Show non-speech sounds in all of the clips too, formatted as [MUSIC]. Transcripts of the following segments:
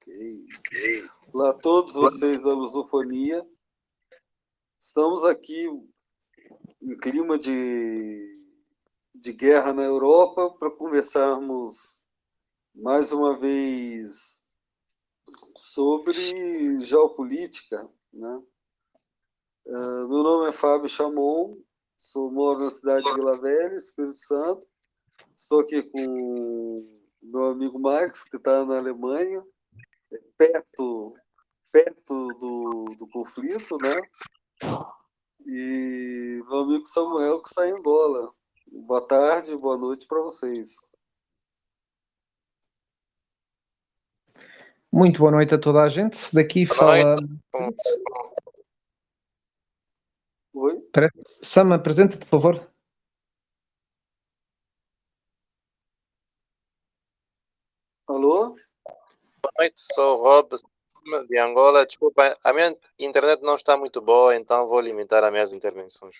Ok. Olá a todos vocês da Lusofonia. Estamos aqui em clima de, de guerra na Europa para conversarmos mais uma vez sobre geopolítica. Né? Uh, meu nome é Fábio Chamon, sou, moro na cidade de Vila Velha, Espírito Santo. Estou aqui com meu amigo Max, que está na Alemanha, perto, perto do, do conflito, né? E meu amigo Samuel, que está em Angola. Boa tarde, boa noite para vocês. Muito boa noite a toda a gente. Daqui fala. Oi? Sam, apresenta-te, por favor. Alô? Boa noite, sou o Rob de Angola. Desculpa, a minha internet não está muito boa, então vou limitar as minhas intervenções.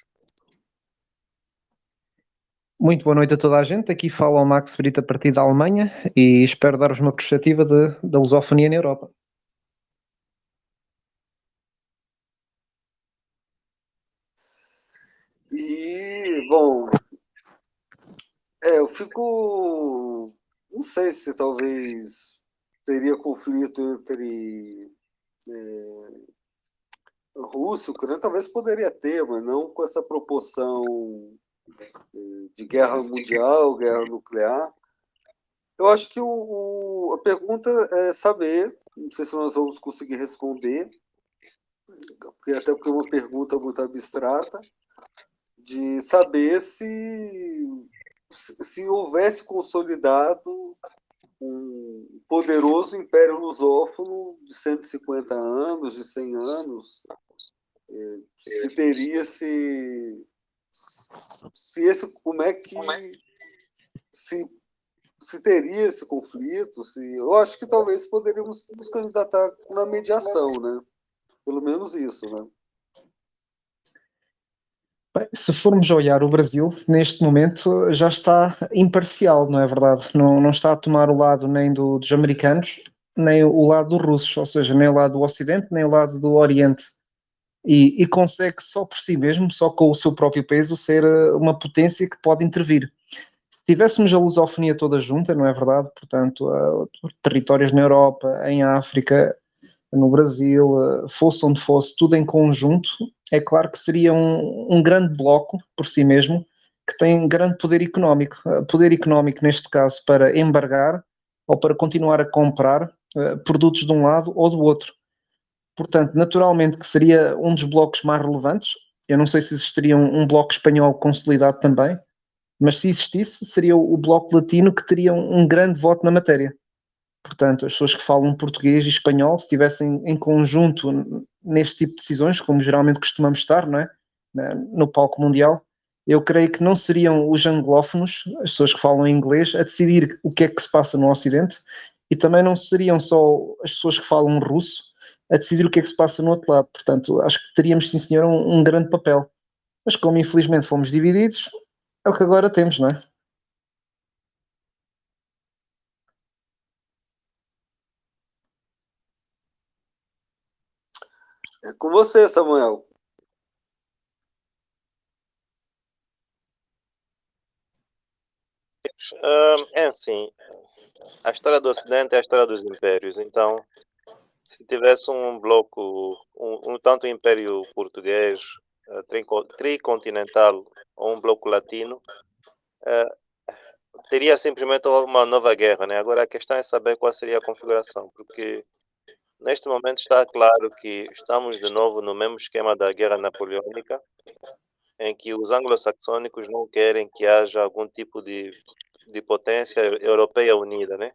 Muito boa noite a toda a gente. Aqui fala o Max Brito a partir da Alemanha e espero dar-vos uma perspectiva de, da lusofonia na Europa. E, bom, é, eu fico. Não sei se talvez teria conflito entre é, Rússia e Ucrânia, talvez poderia ter, mas não com essa proporção é, de guerra mundial, guerra nuclear. Eu acho que o, o, a pergunta é saber, não sei se nós vamos conseguir responder, porque até porque é uma pergunta muito abstrata, de saber se, se houvesse consolidado um poderoso império lusófono de 150 anos, de 100 anos, é, se teria se se esse como é que se se teria esse conflito se eu acho que talvez poderíamos nos candidatar na mediação né? Pelo menos isso né se formos olhar o Brasil, neste momento já está imparcial, não é verdade? Não, não está a tomar o lado nem do, dos americanos, nem o lado dos russos, ou seja, nem o lado do Ocidente, nem o lado do Oriente. E, e consegue só por si mesmo, só com o seu próprio peso, ser eh, uma potência que pode intervir. Se tivéssemos a lusofonia toda junta, não é verdade? Portanto, uh, territórios na Europa, em África, no Brasil, uh, fosse onde fosse, tudo em conjunto, é claro que seria um, um grande bloco por si mesmo, que tem grande poder económico. Uh, poder económico, neste caso, para embargar ou para continuar a comprar uh, produtos de um lado ou do outro. Portanto, naturalmente que seria um dos blocos mais relevantes. Eu não sei se existiria um, um bloco espanhol consolidado também, mas se existisse, seria o, o bloco latino que teria um, um grande voto na matéria. Portanto, as pessoas que falam português e espanhol, se estivessem em conjunto neste tipo de decisões, como geralmente costumamos estar, não é? no palco mundial, eu creio que não seriam os anglófonos, as pessoas que falam inglês, a decidir o que é que se passa no Ocidente, e também não seriam só as pessoas que falam russo a decidir o que é que se passa no outro lado. Portanto, acho que teríamos, sim senhor, um, um grande papel. Mas como infelizmente fomos divididos, é o que agora temos, não é? Com você, Samuel. é assim, a história do Ocidente é a história dos impérios. Então, se tivesse um bloco, um, um tanto império português, uh, tricontinental ou um bloco latino, uh, teria simplesmente uma nova guerra, né? Agora a questão é saber qual seria a configuração, porque Neste momento está claro que estamos de novo no mesmo esquema da Guerra Napoleônica, em que os anglo-saxônicos não querem que haja algum tipo de, de potência europeia unida, né?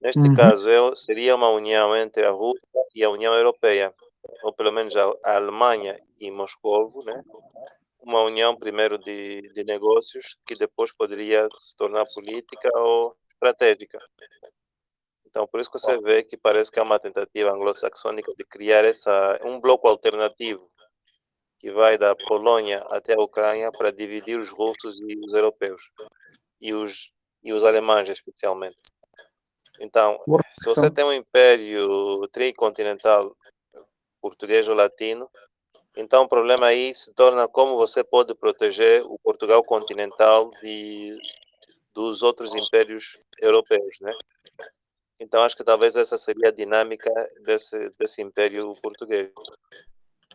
Neste uhum. caso, eu, seria uma união entre a Rússia e a União Europeia, ou pelo menos a, a Alemanha e Moscou, né? Uma união primeiro de, de negócios que depois poderia se tornar política ou estratégica. Então, por isso que você vê que parece que é uma tentativa anglo-saxônica de criar essa, um bloco alternativo que vai da Polônia até a Ucrânia para dividir os russos e os europeus, e os, e os alemães especialmente. Então, se você tem um império tricontinental português ou latino, então o problema aí se torna como você pode proteger o Portugal continental de, dos outros impérios europeus, né? Então acho que talvez essa seria a dinâmica desse, desse império português.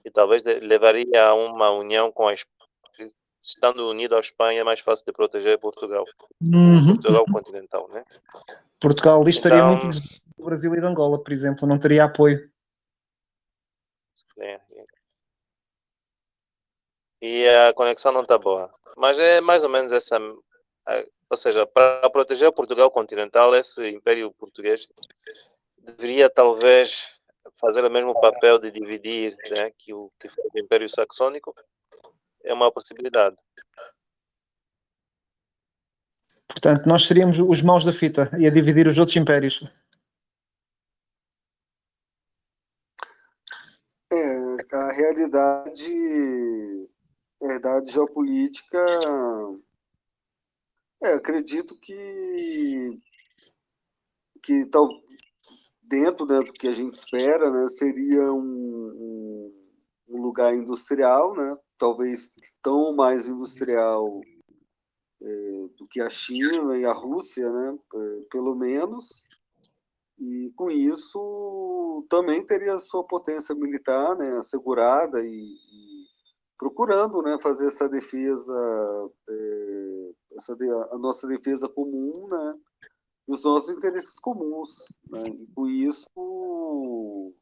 E talvez levaria a uma união com a Espanha. Estando unido à Espanha é mais fácil de proteger Portugal. Uhum. Portugal continental, né? Portugal distaria Então- muito do Brasil e de Angola, por exemplo, não teria apoio. É, é. E a conexão não está boa. Mas é mais ou menos essa. Ou seja, para proteger Portugal continental, esse Império Português deveria talvez fazer o mesmo papel de dividir né, que o que foi o Império Saxônico. É uma possibilidade. Portanto, nós seríamos os maus da fita e a dividir os outros impérios. É, a realidade, a realidade geopolítica, é, acredito que, que tal, dentro né, do que a gente espera, né, seria um, um, lugar industrial, né, talvez tão mais industrial é, do que a China e a Rússia, né, é, pelo menos, e com isso também teria sua potência militar né, assegurada e, e procurando né, fazer essa defesa, é, essa a nossa defesa comum né, e os nossos interesses comuns. Né, e com isso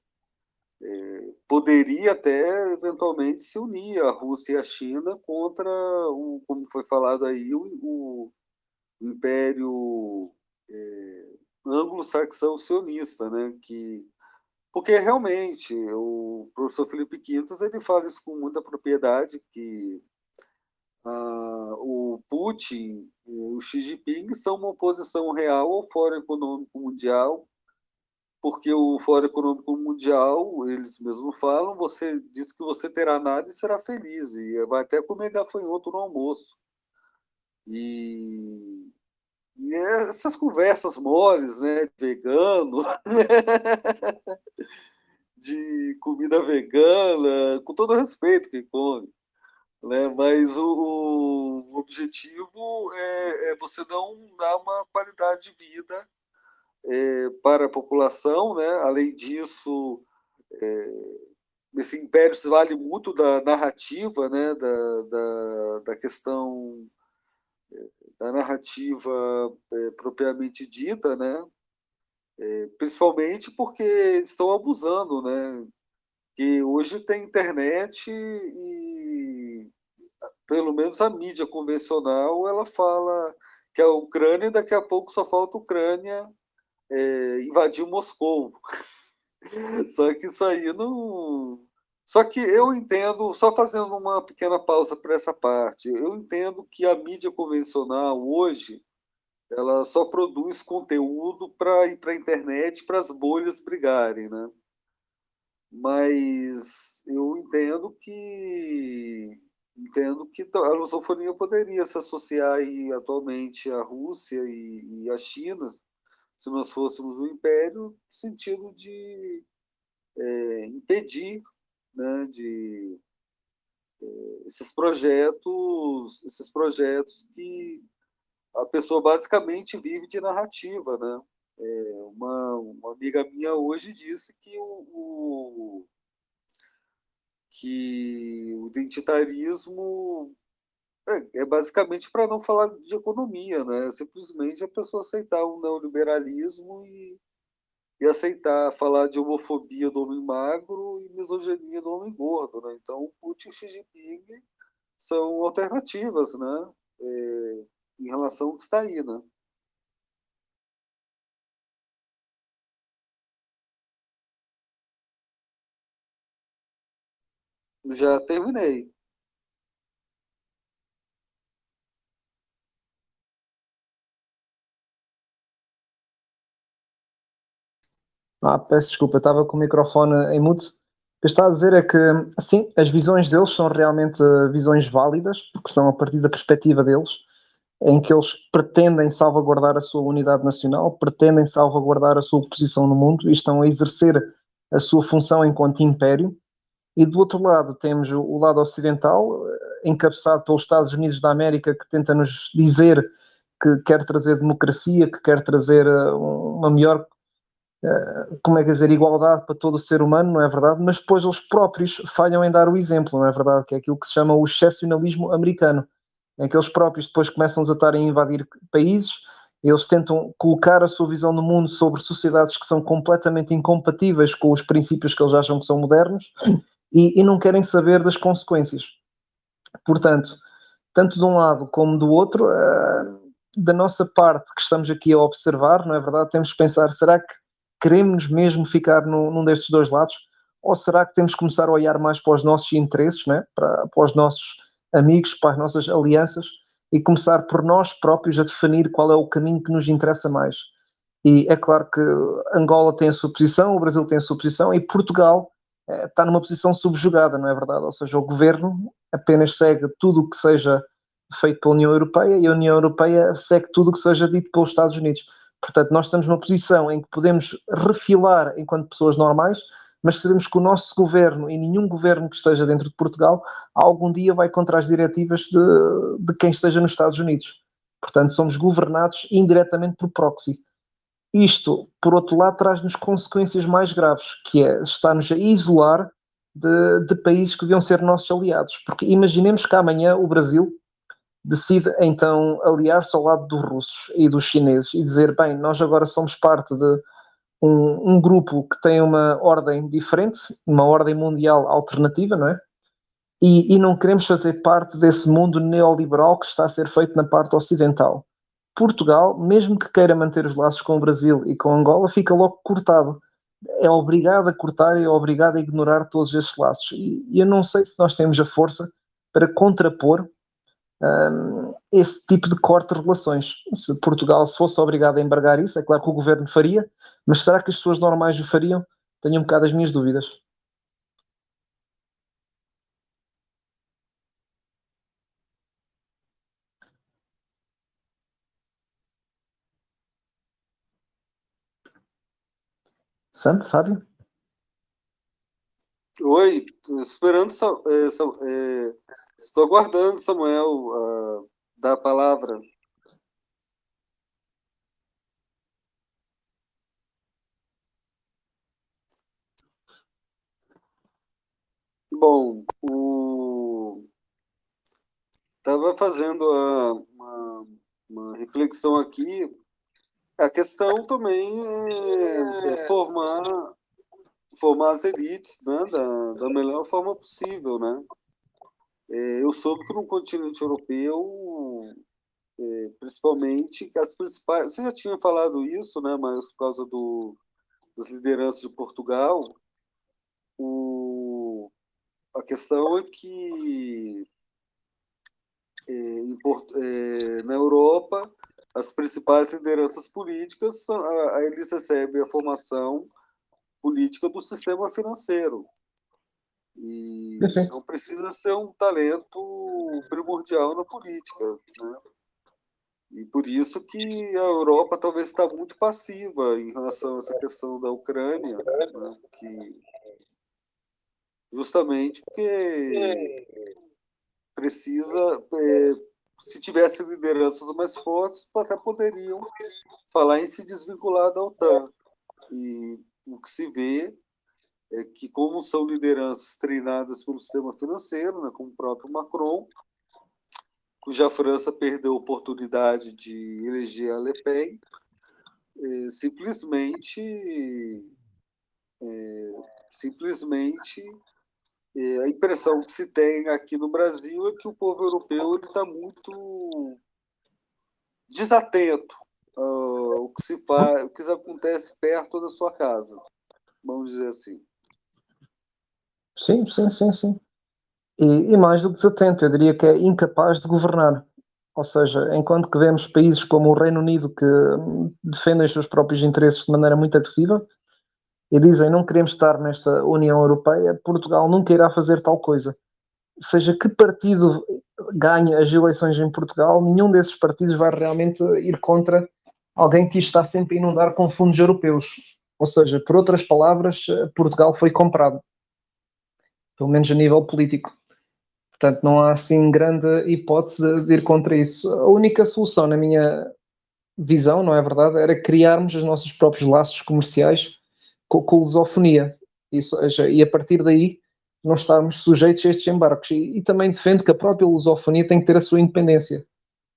é, poderia até eventualmente se unir a Rússia e a China contra, o, como foi falado aí, o, o Império é, anglo-saxão sionista, né? Que porque realmente o professor Felipe Quintas ele fala isso com muita propriedade que ah, o Putin e o Xi Jinping são uma oposição real ao Fórum Econômico Mundial, porque o Fórum Econômico Mundial, eles mesmos falam, você diz que você terá nada e será feliz, e vai até comer gafanhoto no almoço. E e essas conversas moles, né, vegano, [LAUGHS] de comida vegana, com todo respeito quem come, né, mas o, o objetivo é, é, você não dar uma qualidade de vida é, para a população, né, além disso, é, esse império se vale muito da narrativa, né, da, da, da questão da narrativa é, propriamente dita, né? É, principalmente porque estão abusando, né? Que hoje tem internet e pelo menos a mídia convencional ela fala que a Ucrânia daqui a pouco só falta a Ucrânia é, invadir Moscou. [LAUGHS] Só que isso aí não. Só que eu entendo, só fazendo uma pequena pausa para essa parte, eu entendo que a mídia convencional hoje ela só produz conteúdo para ir para a internet para as bolhas brigarem, né? Mas eu entendo que entendo que a lusofonia poderia se associar aí, atualmente à Rússia e, e à China, se nós fôssemos um império, no sentido de é, impedir né, de é, esses projetos, esses projetos que a pessoa basicamente vive de narrativa, né? É, uma, uma amiga minha hoje disse que o, o que o identitarismo é, é basicamente para não falar de economia, né? Simplesmente a pessoa aceitar o neoliberalismo e, e aceitar falar de homofobia do homem magro e misoginia do homem gordo, né? Então, Putin e Xi Jinping são alternativas, né? É, em relação ao que está aí, né? Já terminei. Ah, peço desculpa, eu estava com o microfone em mute. O que está a dizer é que, sim, as visões deles são realmente visões válidas, porque são a partir da perspectiva deles, em que eles pretendem salvaguardar a sua unidade nacional, pretendem salvaguardar a sua posição no mundo e estão a exercer a sua função enquanto império. E do outro lado temos o lado ocidental, encabeçado pelos Estados Unidos da América, que tenta nos dizer que quer trazer democracia, que quer trazer eh, uma melhor, eh, como é que dizer, igualdade para todo o ser humano, não é verdade? Mas depois eles próprios falham em dar o exemplo, não é verdade? Que é aquilo que se chama o excepcionalismo americano, em que eles próprios depois começam a estar a invadir países, eles tentam colocar a sua visão no mundo sobre sociedades que são completamente incompatíveis com os princípios que eles acham que são modernos e, e não querem saber das consequências. Portanto, tanto de um lado como do outro, uh, da nossa parte que estamos aqui a observar, não é verdade? Temos que pensar, será que queremos mesmo ficar no, num destes dois lados? Ou será que temos que começar a olhar mais para os nossos interesses, né? para, para os nossos amigos, para as nossas alianças e começar por nós próprios a definir qual é o caminho que nos interessa mais? E é claro que Angola tem a sua posição, o Brasil tem a sua posição e Portugal está numa posição subjugada, não é verdade? Ou seja, o governo apenas segue tudo o que seja feito pela União Europeia e a União Europeia segue tudo o que seja dito pelos Estados Unidos. Portanto, nós estamos numa posição em que podemos refilar enquanto pessoas normais, mas sabemos que o nosso governo e nenhum governo que esteja dentro de Portugal algum dia vai contra as diretivas de, de quem esteja nos Estados Unidos. Portanto, somos governados indiretamente por proxy. Isto, por outro lado, traz-nos consequências mais graves, que é estar-nos a isolar de, de, países que deviam ser nossos aliados. Porque imaginemos que amanhã o Brasil decide então aliar-se ao lado dos russos e dos chineses e dizer, bem, nós agora somos parte de um, um, grupo que tem uma ordem diferente, uma ordem mundial alternativa, não é? E, e não queremos fazer parte desse mundo neoliberal que está a ser feito na parte ocidental. Portugal, mesmo que queira manter os laços com o Brasil e com Angola, fica logo cortado. É obrigado a cortar e é obrigado a ignorar todos esses laços. E, e eu não sei se nós temos a força para contrapor um, esse tipo de corte de relações. Se Portugal se fosse obrigado a embargar isso, é claro que o governo faria, mas será que as pessoas normais o fariam? Tenho um bocado as minhas dúvidas. Sam, Fábio? Oi, esperando, é, é, estou aguardando Samuel uh, dar a palavra. Bom, o estava fazendo uma, uma reflexão aqui a questão também é, é formar, formar as elites né, da, da melhor forma possível. Né? É, eu soube que no continente europeu, é, principalmente, as principais. Você já tinha falado isso, né, mas por causa do, das lideranças de Portugal, o, a questão é que é, é, na Europa as principais lideranças políticas, eles recebem a formação política do sistema financeiro. E não precisa ser um talento primordial na política. Né? E por isso que a Europa talvez está muito passiva em relação a essa questão da Ucrânia, né? que justamente porque precisa é, se tivesse lideranças mais fortes, até poderiam falar em se desvincular da OTAN. E o que se vê é que, como são lideranças treinadas pelo sistema financeiro, né, como o próprio Macron, cuja França perdeu a oportunidade de eleger a Le Pen, é, simplesmente é, simplesmente a impressão que se tem aqui no Brasil é que o povo europeu está muito desatento ao que se faz, o que acontece perto da sua casa, vamos dizer assim. Sim, sim, sim, sim. E, e, mais do que desatento, eu diria que é incapaz de governar. Ou seja, enquanto que vemos países como o Reino Unido que defendem os seus próprios interesses de maneira muito agressiva, e dizem não queremos estar nesta União Europeia, Portugal nunca irá fazer tal coisa. Seja que partido ganhe as eleições em Portugal, nenhum desses partidos vai realmente ir contra alguém que está sempre a inundar com fundos europeus. Ou seja, por outras palavras, Portugal foi comprado, pelo menos a nível político. Portanto, não há assim grande hipótese de, de ir contra isso. A única solução, na minha visão, não é verdade, era criarmos os nossos próprios laços comerciais com, com lusofonia. Isso, e a partir daí não estarmos sujeitos a estes embarques. E, e, também defendo que a própria lusofonia tem que ter a sua independência.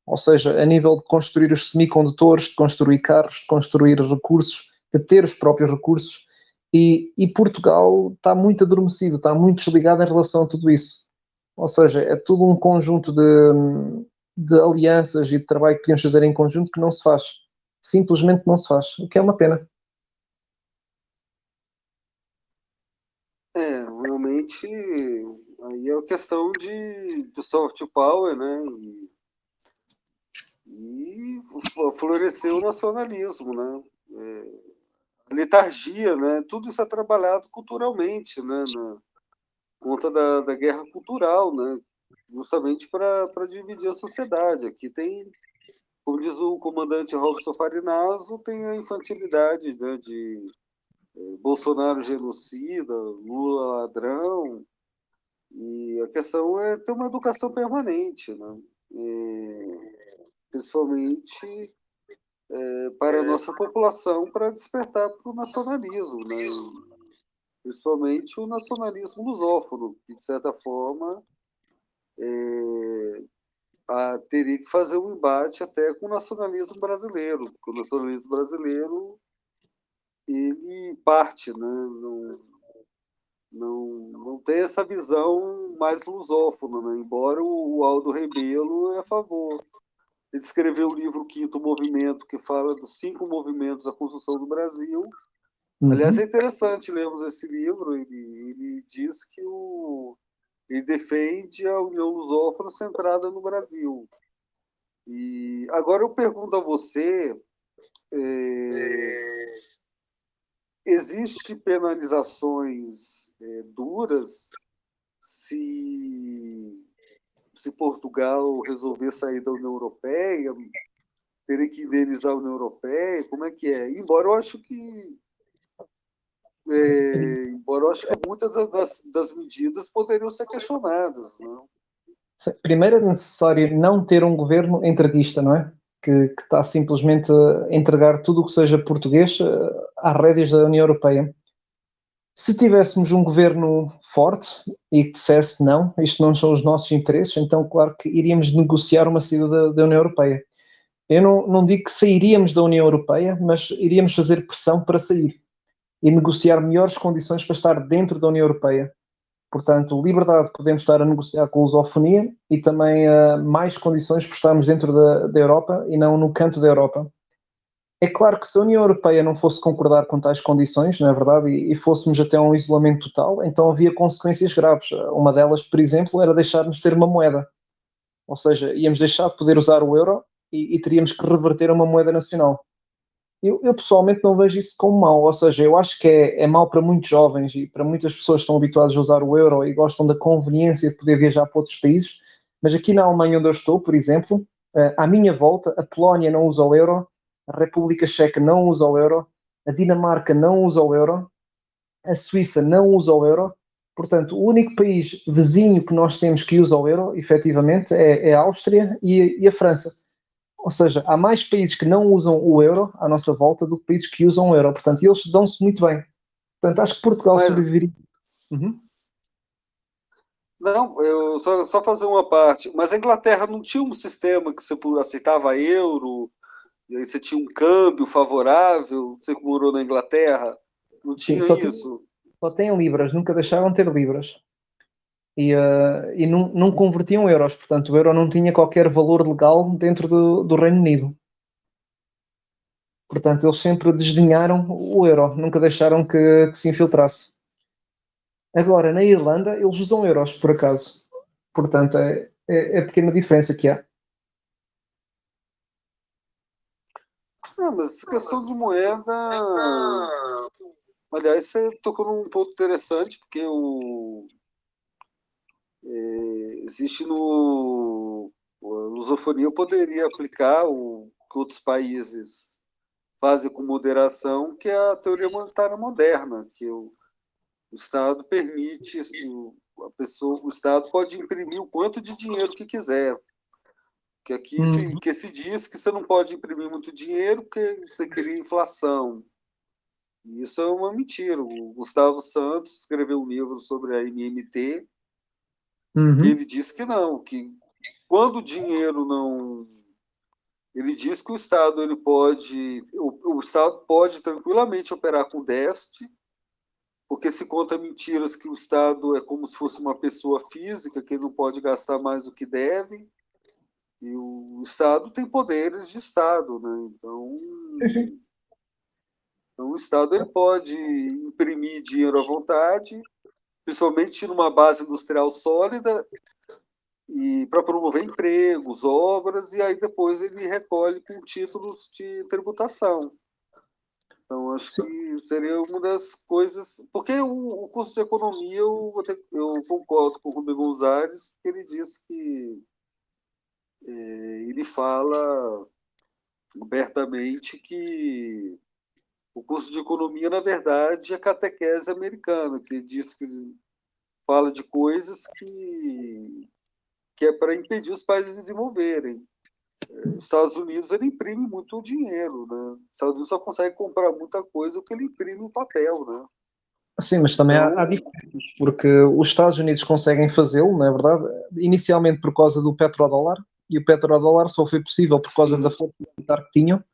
Ou seja, a nível de construir os semicondutores, de construir carros, de construir recursos, de ter os próprios recursos. E, e Portugal está muito adormecido, está muito desligado em relação a tudo isso. Ou seja, é tudo um conjunto de, de alianças e de trabalho que podemos fazer em conjunto que não se faz. Simplesmente não se faz, o que é uma pena. É, realmente, aí é a questão de, de soft power, né? E, e floresceu o nacionalismo, né? É, a letargia, né? Tudo isso é trabalhado culturalmente, né? Na conta da, da guerra cultural, né? Justamente para dividir a sociedade. Aqui tem, como diz o comandante Robson Farinaso, tem a infantilidade né? de Bolsonaro genocida, Lula ladrão. E a questão é ter uma educação permanente, né? principalmente é, para a nossa população, para despertar para o nacionalismo, né? principalmente o nacionalismo lusófono, que, de certa forma, é, a, teria que fazer um embate até com o nacionalismo brasileiro, porque o nacionalismo brasileiro ele parte, né? não, não, não tem essa visão mais lusófona, né? embora o, Aldo Rebelo é a favor. Ele escreveu o livro Quinto Movimento, que fala dos cinco movimentos da construção do Brasil. Uhum. Aliás, é interessante lermos esse livro. Ele, ele diz que o, ele defende a União Lusófona centrada no Brasil. E agora eu pergunto a você, é, Existem penalizações é, duras se, se Portugal resolver sair da União Europeia, teria que indenizar a União Europeia? Como é que é? Embora eu acho que é, embora eu acho que muitas das, das medidas poderiam ser questionadas. Não? Primeiro é necessário não ter um governo entreguista, não é? Que, que está simplesmente a entregar tudo o que seja português eh, às rédeas da União Europeia. Se tivéssemos um governo forte e que dissesse não, isto não são os nossos interesses, então claro que iríamos negociar uma saída da, da União Europeia. Eu não, não digo que sairíamos da União Europeia, mas iríamos fazer pressão para sair e negociar melhores condições para estar dentro da União Europeia. Portanto, liberdade podemos estar a negociar com a lusofonia e também uh, mais condições por estarmos dentro da, da Europa e não no canto da Europa. É claro que se a União Europeia não fosse concordar com tais condições, não é verdade, e, e fôssemos até um isolamento total, então havia consequências graves. Uma delas, por exemplo, era deixarmos de ter uma moeda. Ou seja, íamos deixar de poder usar o euro e, e teríamos que reverter a uma moeda nacional. Eu, eu, pessoalmente não vejo isso como mau, ou seja, eu acho que é, é para muitos jovens e para muitas pessoas que estão habituadas a usar o euro e gostam da conveniência de poder viajar para outros países, mas aqui na Alemanha onde eu estou, por exemplo, eh, à minha volta, a Polónia não usa o euro, a República Checa não usa o euro, a Dinamarca não usa o euro, a Suíça não usa o euro, portanto, o único país vizinho que nós temos que usa o euro, efetivamente, é, é a Áustria e, e a França. Ou seja, há mais países que não usam o euro à nossa volta do que países que usam o euro. Portanto, eles dão-se muito bem. Portanto, acho que Portugal Mas... sobreviveria. Uhum. Não, eu só, só fazer uma parte. Mas a Inglaterra não tinha um sistema que você aceitava euro, e aí você tinha um câmbio favorável, você que morou na Inglaterra? Não tinha Sim, só isso? Tem, só tem libras, nunca deixaram de ter libras e, uh, e não, não, convertiam euros, portanto o euro não tinha qualquer valor legal dentro do, do Reino Unido. Portanto, eles sempre desdenharam o euro, nunca deixaram que, que se infiltrasse. Agora, na Irlanda, eles usam euros, por acaso. Portanto, é, é, é a pequena diferença que há. Ah, mas questão de moeda. Aliás, você tocou num ponto interessante, porque o, existe no. A lusofonia poderia aplicar o que outros países fazem com moderação, que é a teoria monetária moderna, que o, o Estado permite, o, a pessoa, o Estado pode imprimir o quanto de dinheiro que quiser. Que aqui uhum. se, que se diz que você não pode imprimir muito dinheiro porque você cria inflação. Isso é uma mentira. O Gustavo Santos escreveu um livro sobre a MMT uhum. ele disse que não, que quando o dinheiro não ele diz que o Estado ele pode o, o Estado pode tranquilamente operar com déficit porque se conta mentiras que o Estado é como se fosse uma pessoa física que ele não pode gastar mais do que deve e o Estado tem poderes de Estado, né? Então, então o Estado ele pode imprimir dinheiro à vontade, principalmente numa base industrial sólida e para promover empregos, obras, e aí depois ele recolhe com títulos de tributação. Então, acho Sim. que seria uma das coisas. Porque o, o curso de economia, eu, eu concordo com o Rubem Gonzalez, porque ele diz que é, ele fala abertamente que o curso de economia, na verdade, é catequese americana, que diz que fala de coisas que, que é para impedir os países de desenvolverem. É, os Estados Unidos ele imprime muito dinheiro, né? Os Estados Unidos só consegue comprar muita coisa porque ele imprime em papel, né? Sim, mas também então, há, há diferenças, porque os Estados Unidos conseguem fazê-lo, não é verdade? Inicialmente por causa do petrodólar, e o petrodólar só foi possível por causa sim. da força militar que tinham.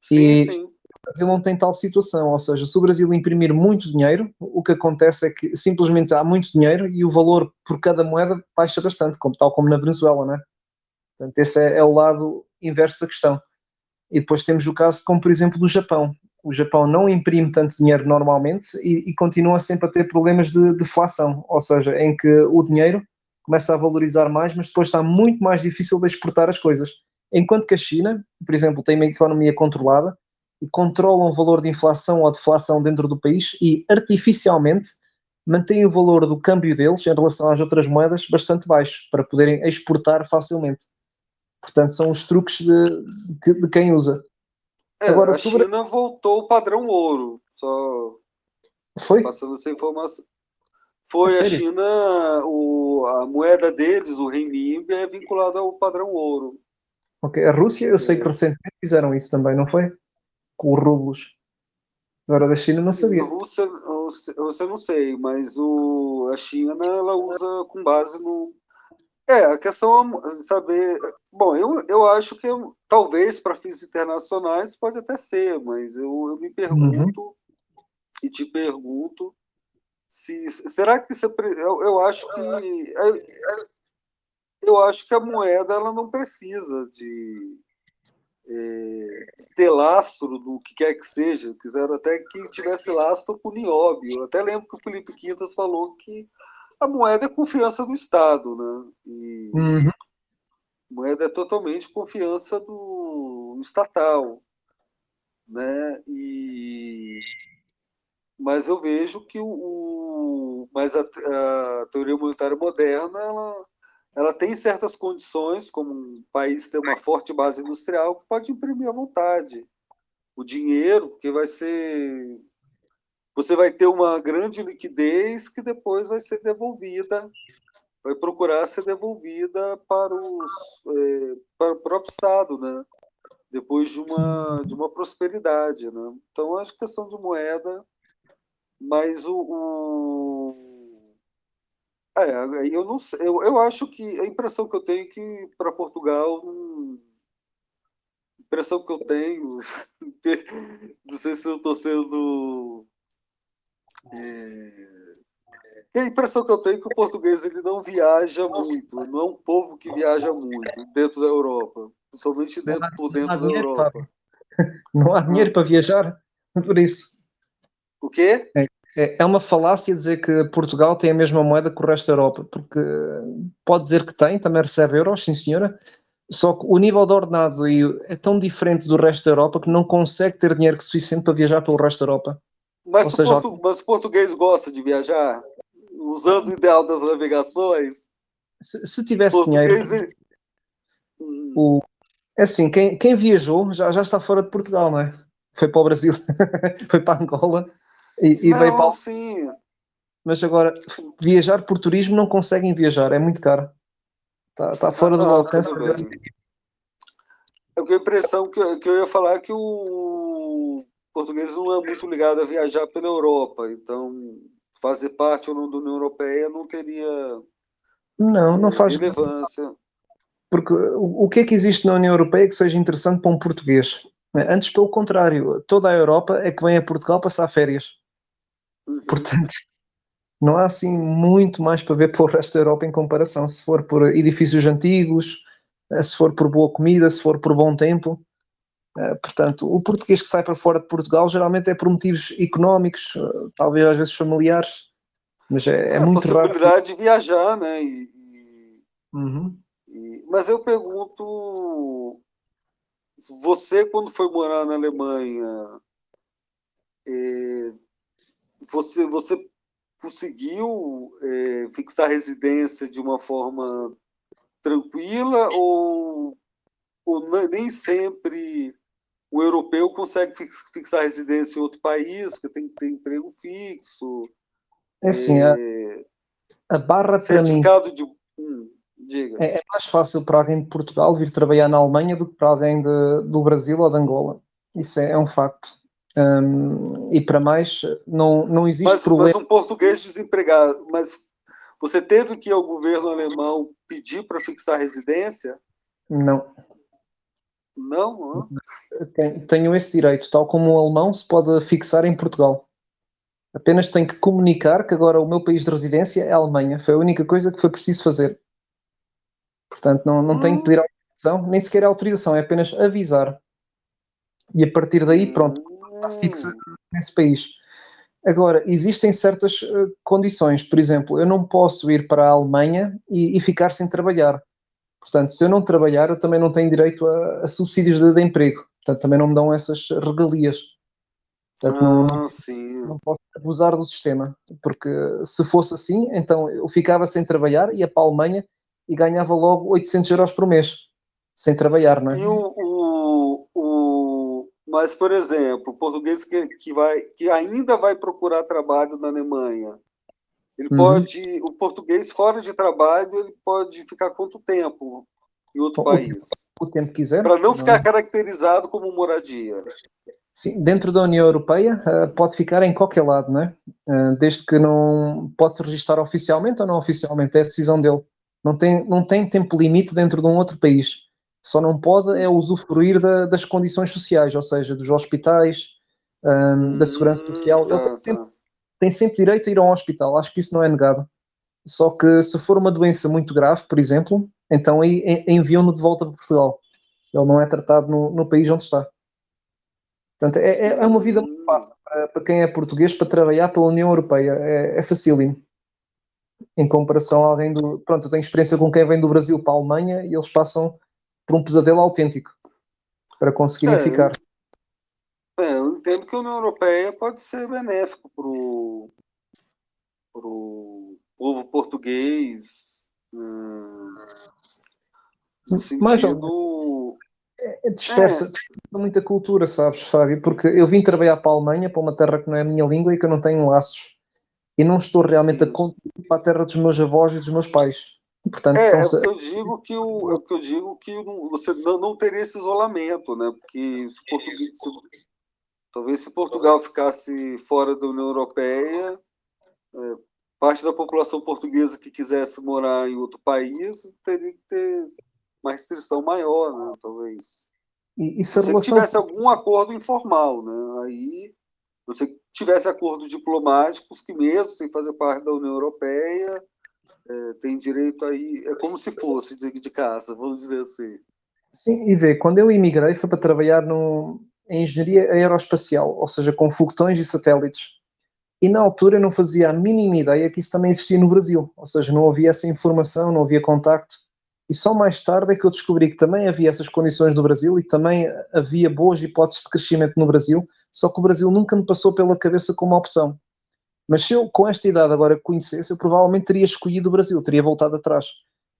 Sim, e sim. Brasil não tem tal situação, ou seja, se o Brasil imprimir muito dinheiro, o que acontece é que simplesmente há muito dinheiro e o valor por cada moeda baixa bastante, como, tal como na Venezuela, não é? Portanto, esse é, é o lado inverso da questão. E depois temos o caso, como por exemplo, do Japão. O Japão não imprime tanto dinheiro normalmente e, e continua sempre a ter problemas de deflação, ou seja, em que o dinheiro começa a valorizar mais, mas depois está muito mais difícil de exportar as coisas. Enquanto que a China, por exemplo, tem uma economia controlada e controla um valor de inflação ou deflação dentro do país e artificialmente mantém o valor do câmbio deles em relação às outras moedas bastante baixo para poderem exportar facilmente. Portanto, são os truques de, de, de quem usa. É, Agora, a sobre... China voltou ao padrão ouro, só Foi? passando essa informação. Foi a China, o, a moeda deles, o renminbi, é vinculada ao padrão ouro. Ok, a Rússia, eu sei que é. recentemente fizeram isso também, não foi? Com os rublos. Agora da China não sabia. A Rússia, a Rússia não sei, mas o, a China ela usa com base no. É, a questão é saber. Bom, eu, eu acho que talvez para fins internacionais pode até ser, mas eu, eu me pergunto uhum. e te pergunto se, será que você, eu, eu acho que eu acho que a moeda ela não precisa de, é, ter lastro do que quer que seja. Quiseram até que tivesse lastro com o nióbio. Eu até lembro que o Felipe Quintas falou que a moeda é confiança do Estado, né? E uhum. moeda é totalmente confiança do estatal, né? E mas eu vejo que o, o mas a, a, teoria monetária moderna ela, ela tem certas condições, como um país ter uma forte base industrial, que pode imprimir à vontade o dinheiro, que vai ser você vai ter uma grande liquidez que depois vai ser devolvida, vai procurar ser devolvida para, os, é, para o próprio Estado, né? depois de uma, de uma prosperidade. Né? Então, acho que a questão de moeda mas o, o... É, eu não sei, eu, eu acho que a impressão que eu tenho é que para Portugal a impressão que eu tenho [LAUGHS] não sei se eu estou sendo é, a impressão que eu tenho é que o português ele não viaja muito, não é um povo que viaja muito dentro da Europa, principalmente dentro, por dentro da Europa. [LAUGHS] Não há dinheiro para viajar, por isso. O quê? É, é, é uma falácia dizer que Portugal tem a mesma moeda que o resto da Europa, porque pode dizer que tem, também recebe euros, sim senhora, só que o nível de ordenado é tão diferente do resto da Europa que não consegue ter dinheiro suficiente para viajar pelo resto da Europa. Mas, o, seja, portu mas o português gosta de viajar? Usando o ideal das navegações? se, se tivesse dinheiro. Português, Hum, O, é assim, quem, quem viajou já, já está fora de Portugal, não é? Foi para o Brasil, [LAUGHS] foi para Angola e, e veio para. Não, sim. Mas agora, viajar por turismo não conseguem viajar, é muito caro. Está, está fora do Não, alcance. bem. Eu tenho a impressão que, que eu ia falar que o português não é muito ligado a viajar pela Europa, então fazer parte ou não da União Europeia não teria Não, não eh, faz. relevância. Porque o, o que é que existe na União Europeia que seja interessante para um português? Antes, pelo contrário, toda a Europa é que vem a Portugal passar férias. Uhum. Portanto, não há assim muito mais para ver pelo resto da Europa em comparação. Se for por edifícios antigos, eh, se for por boa comida, se for por bom tempo. Eh, Portanto, o português que sai para fora de Portugal geralmente é por motivos económicos, eh, talvez às vezes familiares, mas é, é a muito raro. possibilidade de viajar, né? E, e- Uhum. e- mas eu pergunto, você quando foi morar na Alemanha, você, você conseguiu eh, fixar residência de uma forma tranquila ou, ou ne- nem sempre o europeu consegue fix- fixar residência em outro país, porque tem que ter emprego fixo, É assim, a, eh, a barra para mim certificado de. Hum, é, é mais fácil para alguém de Portugal vir trabalhar na Alemanha do que para alguém de- do Brasil ou de Angola. Isso é, é um facto. Hum, e para mais, não, não existe Mas, problema. mas um português desempregado, mas você teve que ir ao governo alemão pedir para fixar residência? Não. Não? hã? Tenho esse direito, tal como o alemão se pode fixar em Portugal. Apenas tenho que comunicar que agora o meu país de residência é a Alemanha. Foi a única coisa que foi preciso fazer. Portanto, não, não tenho que pedir autorização, nem sequer autorização, é apenas avisar. E a partir daí, pronto, está fixa nesse país. Agora, existem certas eh, condições. Por exemplo, eu não posso ir para a Alemanha e, e ficar sem trabalhar. Portanto, se eu não trabalhar, eu também não tenho direito a, a subsídios de, de emprego. Portanto, também não me dão essas regalias. Portanto, não, não, Ah, sim. não posso abusar do sistema. Porque se fosse assim, então eu ficava sem trabalhar, ia para a Alemanha e ganhava logo 800 euros por mês. Sem trabalhar, não é? E o- mas, por exemplo, o português que, que, vai, que ainda vai procurar trabalho na Alemanha, ele Uhum. pode, o português fora de trabalho, ele pode ficar quanto tempo em outro O- país? O tempo quiser. Para não é? ficar caracterizado como moradia. Sim, dentro da União Europeia eh, pode ficar em qualquer lado, não é? Eh, desde que não pode se registrar oficialmente ou não oficialmente, é a decisão dele. Não tem, não tem tempo limite dentro de um outro país. Só não pode é usufruir da- das condições sociais, ou seja, dos hospitais, ehm, da segurança social. Ele tá, tem, sempre, tá. tem sempre direito a ir a um hospital, acho que isso não é negado. Só que se for uma doença muito grave, por exemplo, então enviam-no de volta para Portugal. Ele não é tratado no, no país onde está. Portanto, é, é- é uma vida muito fácil para, para quem é português para trabalhar pela União Europeia. É, é facílimo. Em comparação a alguém do. Pronto, eu tenho experiência com quem vem do Brasil para a Alemanha e eles passam por um pesadelo autêntico para conseguirem É, ficar. É, eu entendo que a União Europeia pode ser benéfico para o povo português, hum, no Mais ou sentido. É dispersa muita cultura, sabes, Fábio? Porque eu vim trabalhar para a Alemanha, para uma terra que não é a minha língua e que eu não tenho laços. E não estou realmente Sim. a contribuir para a terra dos meus avós e dos meus pais. Portanto, É, é estão-se- o que eu digo que o, é que eu digo que não- você não, não teria esse isolamento, né? Porque se Portugal, se- talvez se Portugal ficasse fora da União Europeia, é, parte da população portuguesa que quisesse morar em outro país teria que ter uma restrição maior, né? Talvez. e, e Se relação tivesse algum acordo informal, né? Aí você tivesse acordos diplomáticos que mesmo sem fazer parte da União Europeia é, tem direito aí é como se fosse de, de casa, vamos dizer assim. Sim, e vê, quando eu emigrei foi para trabalhar no, em engenharia aeroespacial, ou seja, com foguetões e satélites. E na altura eu não fazia a mínima ideia que isso também existia no Brasil, ou seja, não havia essa informação, não havia contacto. E só mais tarde é que eu descobri que também havia essas condições no Brasil e também havia boas hipóteses de crescimento no Brasil, só que o Brasil nunca me passou pela cabeça como opção. Mas se eu, com esta idade agora conhecesse, eu provavelmente teria escolhido o Brasil, teria voltado atrás.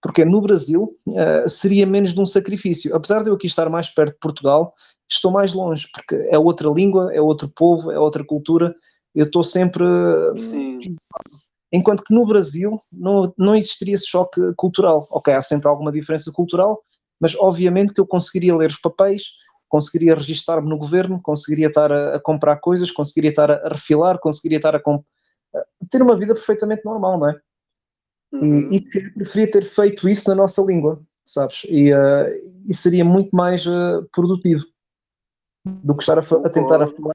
Porque no Brasil uh, seria menos de um sacrifício. Apesar de eu aqui estar mais perto de Portugal, estou mais longe, porque é outra língua, é outro povo, é outra cultura. Eu estou sempre. Sim. Enquanto que no Brasil não, não existiria esse choque cultural. Ok, há sempre alguma diferença cultural, mas obviamente que eu conseguiria ler os papéis, conseguiria registar-me no governo, conseguiria estar a, a, comprar coisas, conseguiria estar a, refilar, conseguiria estar a, ter uma vida perfeitamente normal, não é? Uhum. E, e preferia ter feito isso na nossa língua, sabes? E, uh, e seria muito mais uh, produtivo do que estar a, a tentar a falar.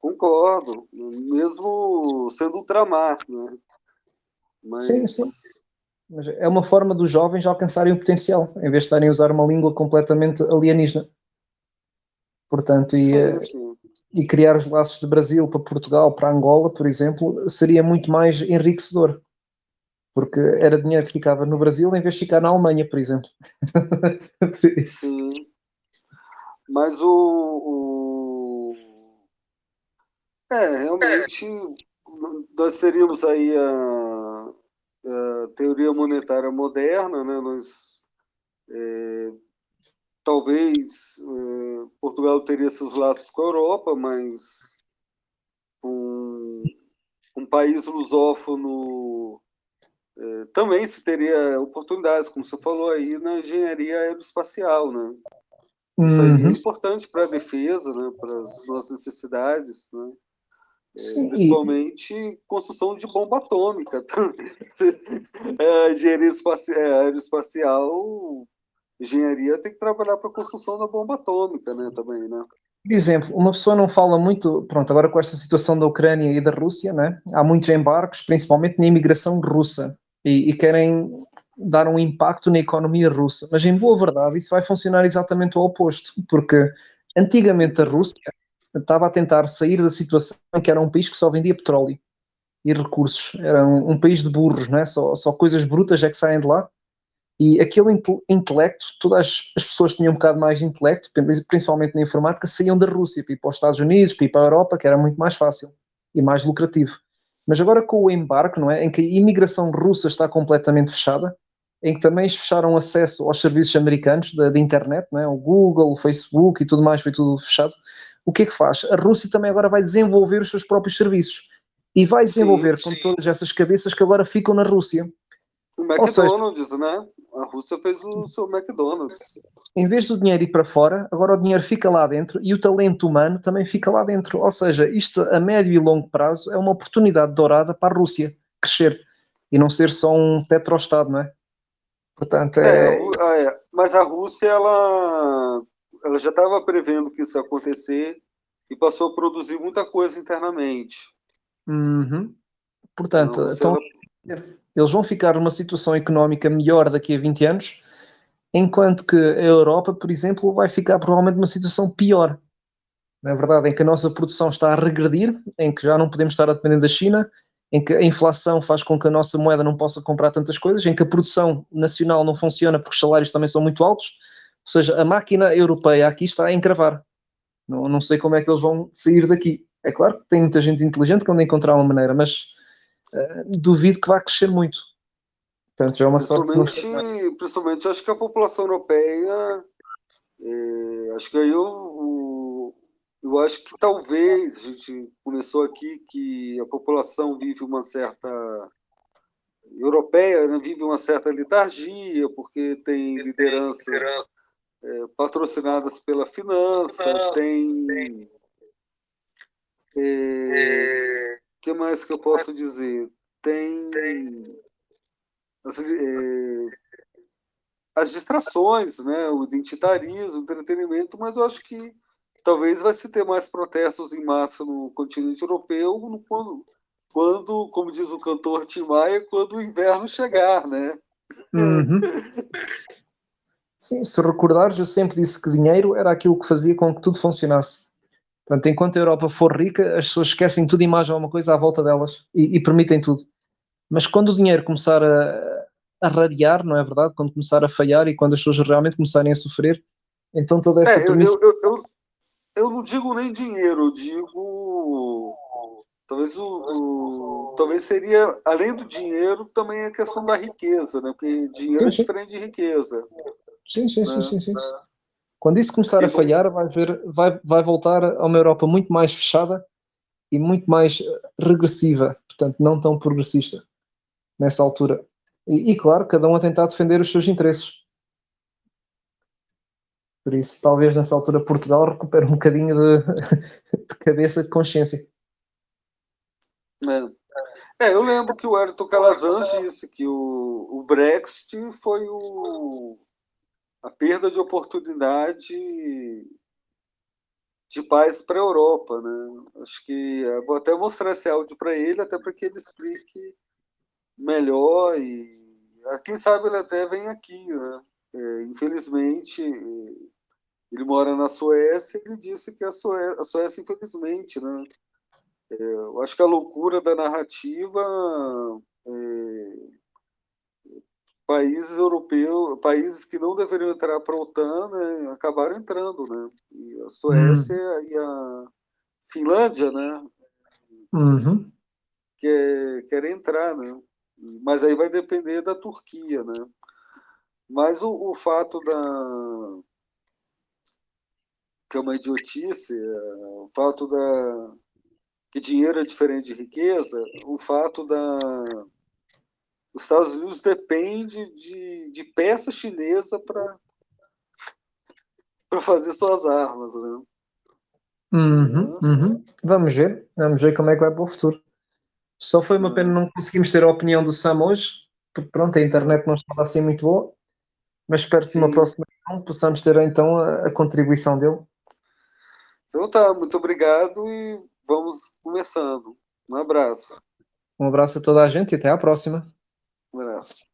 Concordo, mesmo sendo ultramar, né? Mas... Sim, sim. Mas é uma forma dos jovens alcançarem o potencial, em vez de estarem a usar uma língua completamente alienígena. Portanto, e, sim, eh, sim. E criar os laços de Brasil para Portugal, para Angola, por exemplo, seria muito mais enriquecedor. Porque era dinheiro que ficava no Brasil em vez de ficar na Alemanha, por exemplo. [LAUGHS] por sim. Mas o, o, É, realmente nós teríamos aí a, a teoria monetária moderna, né? Nós, é, talvez é, Portugal teria seus laços com a Europa, mas um, um país lusófono é, também se teria oportunidades, como você falou aí, na engenharia aeroespacial, né? Isso aí é uhum. importante para a defesa, né, para as nossas necessidades, né? É, principalmente construção de bomba atômica. [LAUGHS] é, engenharia espacial, é, aeroespacial, engenharia tem que trabalhar para a construção da bomba atômica, né, também, né? Por exemplo, uma pessoa não fala muito, pronto, agora com esta situação da Ucrânia e da Rússia, né? Há muitos embarques, principalmente na imigração russa, e, e querem dar um impacto na economia russa. Mas, em boa verdade, isso vai funcionar exatamente o oposto, porque antigamente a Rússia estava a tentar sair da situação em que era um país que só vendia petróleo e recursos. Era um, um país de burros, não é? Só, só coisas brutas é que saem de lá. E aquele intelecto, todas as, as pessoas que tinham um bocado mais de intelecto, principalmente na informática, saíam da Rússia para ir para os Estados Unidos, para ir para a Europa, que era muito mais fácil e mais lucrativo. Mas agora com o embarque, não é? Em que a imigração russa está completamente fechada, em que também fecharam acesso aos serviços americanos da, da internet, não é? o Google, o Facebook e tudo mais, foi tudo fechado. O que é que faz? A Rússia também agora vai desenvolver os seus próprios serviços e vai desenvolver sim, com sim. todas essas cabeças que agora ficam na Rússia. O McDonald's, seja, né? A Rússia fez o seu McDonald's. Em vez do dinheiro ir para fora, agora o dinheiro fica lá dentro e o talento humano também fica lá dentro. Ou seja, isto a médio e longo prazo é uma oportunidade dourada para a Rússia crescer e não ser só um petrostado, não é? Portanto, é... é, é mas a Rússia ela, ela já estava prevendo que isso ia acontecer e passou a produzir muita coisa internamente. Uhum. Portanto, então, ela... eles vão ficar numa situação económica melhor daqui a 20 anos, enquanto que a Europa, por exemplo, vai ficar provavelmente numa situação pior. Na verdade, em que a nossa produção está a regredir, em que já não podemos estar a depender da China, em que a inflação faz com que a nossa moeda não possa comprar tantas coisas, em que a produção nacional não funciona porque os salários também são muito altos, ou seja, a máquina europeia aqui está a encravar. Não, não sei como é que eles vão sair daqui. É claro que tem muita gente inteligente que a encontrar uma maneira, mas uh, duvido que vá crescer muito. Portanto, já é uma principalmente, sorte. Principalmente, acho que a população europeia, é, acho que aí o eu acho que talvez a gente começou aqui que a população vive uma certa europeia né, vive uma certa letargia porque tem lideranças é, patrocinadas pela finança, tem é, que mais que eu posso dizer? Tem as, é, as distrações, né? o identitarismo, o entretenimento, mas eu acho que talvez vai se ter mais protestos em massa no continente europeu no, quando, quando, como diz o cantor Tim Maia, quando o inverno chegar, né? Uhum. Sim, se recordares, eu sempre disse que dinheiro era aquilo que fazia com que tudo funcionasse. Portanto, enquanto a Europa for rica, as pessoas esquecem tudo e mais alguma coisa à volta delas e, e, permitem tudo. Mas quando o dinheiro começar a, a rarear, não é verdade? Quando começar a falhar e quando as pessoas realmente começarem a sofrer, então toda essa é, eu, eu, eu, eu não digo nem dinheiro, eu digo Talvez o, o, talvez seria além do dinheiro também a questão da riqueza, né? Porque dinheiro é diferente de riqueza. Sim, sim, sim, né? sim, sim. Quando isso começar a falhar, vai ver, vai, vai voltar a uma Europa muito mais fechada e muito mais regressiva, portanto, não tão progressista nessa altura. E, e, claro, cada um a tentar defender os seus interesses. Por isso, talvez nessa altura Portugal recupere um bocadinho de, [LAUGHS] de cabeça de consciência. É. é. eu lembro que o Ayrton Calazans disse que o, o Brexit foi o, a perda de oportunidade de paz para a Europa, né? Acho que é, vou até mostrar esse áudio para ele, até para que ele explique melhor e quem sabe ele até vem aqui, né? É, infelizmente ele mora na Suécia, ele disse que a Suécia, a Suécia infelizmente, né? É, eu acho que a loucura da narrativa é, países europeus, países que não deveriam entrar para a OTAN, né, acabaram entrando, né? E a Suécia uhum. e a Finlândia, né? Uhum. Quer, querem entrar, né? Mas aí vai depender da Turquia, né? Mas o, o fato da que é uma idiotice, é, o fato da que dinheiro é diferente de riqueza, o fato da os Estados Unidos depende de, de peça chinesa para para fazer suas armas, né? Uhum, uhum. Vamos ver, vamos ver como é que vai para o futuro. Só foi uma pena não conseguimos ter a opinião do Sam hoje, porque pronto, a internet não estava assim muito boa, mas espero que numa próxima possamos ter então a, a contribuição dele. Então tá, muito obrigado e vamos começando. Um abraço. Um abraço a toda a gente e até a próxima. Um abraço.